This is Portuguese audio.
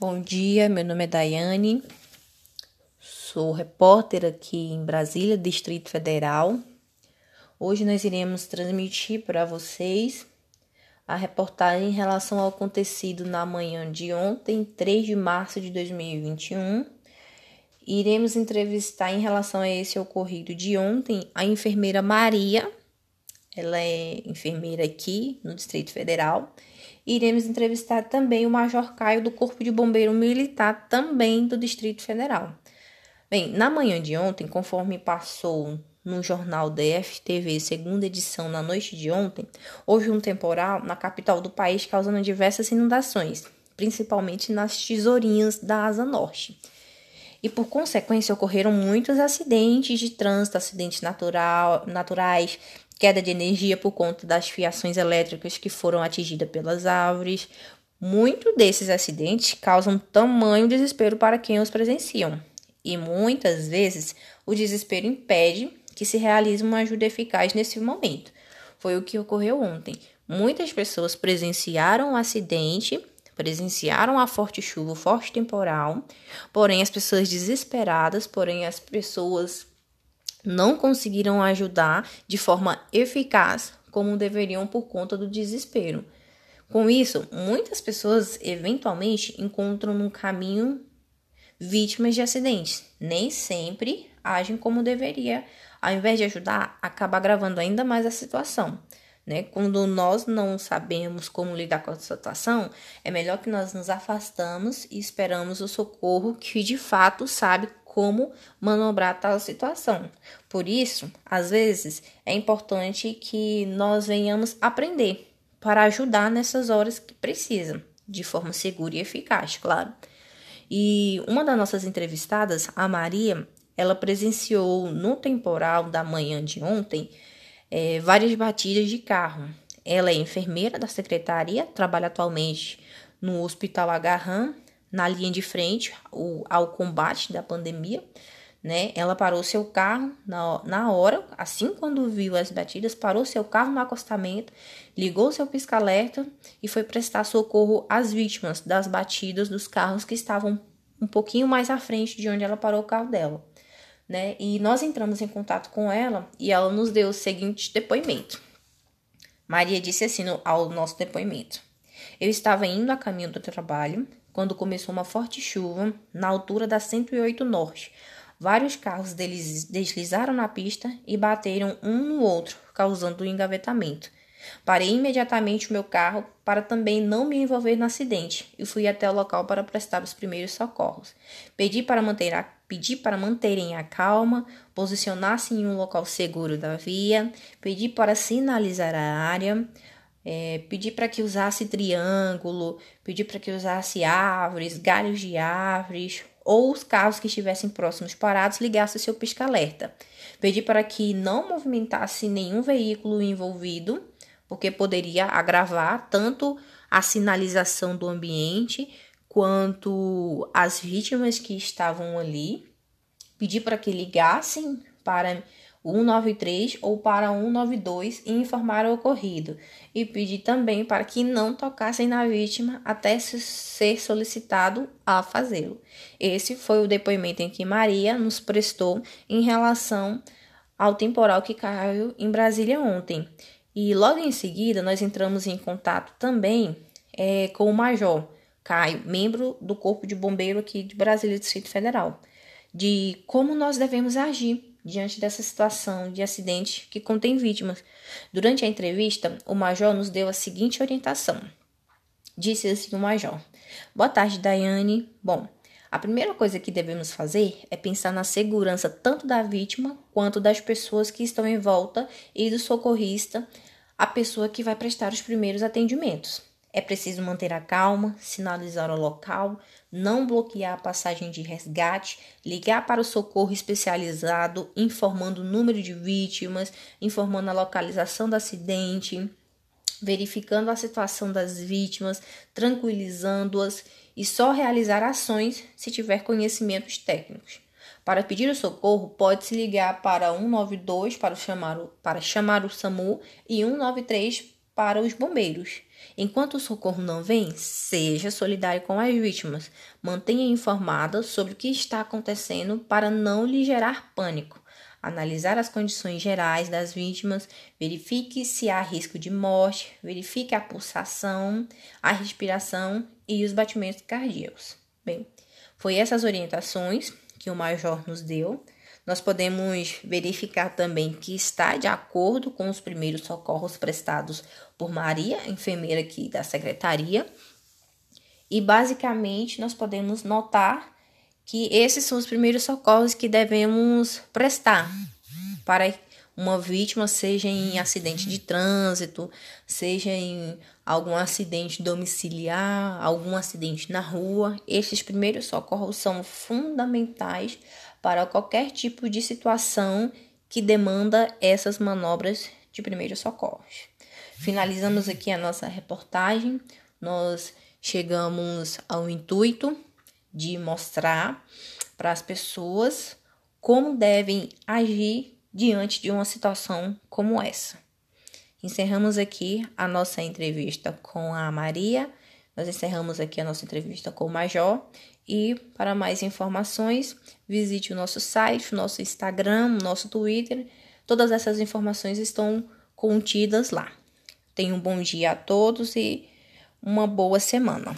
Bom dia, meu nome é Daiane, sou repórter aqui em Brasília, Distrito Federal. Hoje nós iremos transmitir para vocês a reportagem em relação ao acontecido na manhã de ontem, 3 de março de 2021. Iremos entrevistar em relação a esse ocorrido de ontem a enfermeira Maria, ela é enfermeira aqui no Distrito Federal iremos entrevistar também o Major Caio do Corpo de Bombeiro Militar, também do Distrito Federal. Bem, na manhã de ontem, conforme passou no jornal DFTV, segunda edição, na noite de ontem, houve um temporal na capital do país causando diversas inundações, principalmente nas tesourinhas da Asa Norte. E por consequência ocorreram muitos acidentes de trânsito, acidentes natural, naturais, queda de energia por conta das fiações elétricas que foram atingidas pelas árvores. Muitos desses acidentes causam tamanho desespero para quem os presenciam, e muitas vezes o desespero impede que se realize uma ajuda eficaz nesse momento. Foi o que ocorreu ontem. Muitas pessoas presenciaram o acidente, presenciaram a forte chuva, forte temporal, porém as pessoas desesperadas, porém as pessoas não conseguiram ajudar de forma eficaz como deveriam por conta do desespero. Com isso, muitas pessoas eventualmente encontram no caminho vítimas de acidentes. Nem sempre agem como deveria. Ao invés de ajudar, acaba agravando ainda mais a situação. Né? Quando nós não sabemos como lidar com a situação, é melhor que nós nos afastamos e esperamos o socorro que de fato sabe como manobrar tal situação. Por isso, às vezes, é importante que nós venhamos aprender para ajudar nessas horas que precisam, de forma segura e eficaz, claro. E uma das nossas entrevistadas, a Maria, ela presenciou no temporal da manhã de ontem é, várias batidas de carro. Ela é enfermeira da secretaria, trabalha atualmente no Hospital Agarram na linha de frente ao combate da pandemia, né? Ela parou seu carro na, na hora, assim quando viu as batidas, parou seu carro no acostamento, ligou seu pisca-alerta e foi prestar socorro às vítimas das batidas dos carros que estavam um pouquinho mais à frente de onde ela parou o carro dela, né? E nós entramos em contato com ela e ela nos deu o seguinte depoimento. Maria disse assim no, ao nosso depoimento: Eu estava indo a caminho do trabalho quando começou uma forte chuva na altura da 108 Norte. Vários carros deslizaram na pista e bateram um no outro, causando um engavetamento. Parei imediatamente o meu carro para também não me envolver no acidente e fui até o local para prestar os primeiros socorros. Pedi para, manter a, pedi para manterem a calma, posicionar-se em um local seguro da via, pedi para sinalizar a área, é, para que usasse triângulo, pedir para que usasse árvores, galhos de árvores, ou os carros que estivessem próximos parados ligasse seu pisca-alerta. Pedir para que não movimentasse nenhum veículo envolvido, porque poderia agravar tanto a sinalização do ambiente quanto as vítimas que estavam ali. Pedir para que ligassem para 193 ou para 192 e informar o ocorrido, e pedir também para que não tocassem na vítima até ser solicitado a fazê-lo. Esse foi o depoimento em que Maria nos prestou em relação ao temporal que caiu em Brasília ontem. E logo em seguida nós entramos em contato também é, com o Major Caio, membro do Corpo de Bombeiro aqui de Brasília, Distrito Federal, de como nós devemos agir diante dessa situação de acidente que contém vítimas. Durante a entrevista, o major nos deu a seguinte orientação. Disse assim o major: Boa tarde, Daiane. Bom, a primeira coisa que devemos fazer é pensar na segurança tanto da vítima quanto das pessoas que estão em volta e do socorrista, a pessoa que vai prestar os primeiros atendimentos. É preciso manter a calma, sinalizar o local, não bloquear a passagem de resgate, ligar para o socorro especializado, informando o número de vítimas, informando a localização do acidente, verificando a situação das vítimas, tranquilizando-as e só realizar ações se tiver conhecimentos técnicos. Para pedir o socorro, pode-se ligar para 192 para chamar, o, para chamar o SAMU e 193 para os bombeiros. Enquanto o socorro não vem, seja solidário com as vítimas. Mantenha informada sobre o que está acontecendo para não lhe gerar pânico. Analisar as condições gerais das vítimas, verifique se há risco de morte, verifique a pulsação, a respiração e os batimentos cardíacos. Bem, foi essas orientações que o major nos deu. Nós podemos verificar também que está de acordo com os primeiros socorros prestados por Maria, enfermeira aqui da secretaria. E basicamente nós podemos notar que esses são os primeiros socorros que devemos prestar para uma vítima, seja em acidente de trânsito, seja em algum acidente domiciliar, algum acidente na rua. Esses primeiros socorros são fundamentais para qualquer tipo de situação que demanda essas manobras de primeiros socorros. Finalizamos aqui a nossa reportagem. Nós chegamos ao intuito de mostrar para as pessoas como devem agir diante de uma situação como essa. Encerramos aqui a nossa entrevista com a Maria, nós encerramos aqui a nossa entrevista com o Major e para mais informações, visite o nosso site, o nosso Instagram, o nosso Twitter. Todas essas informações estão contidas lá. Tenha um bom dia a todos e uma boa semana.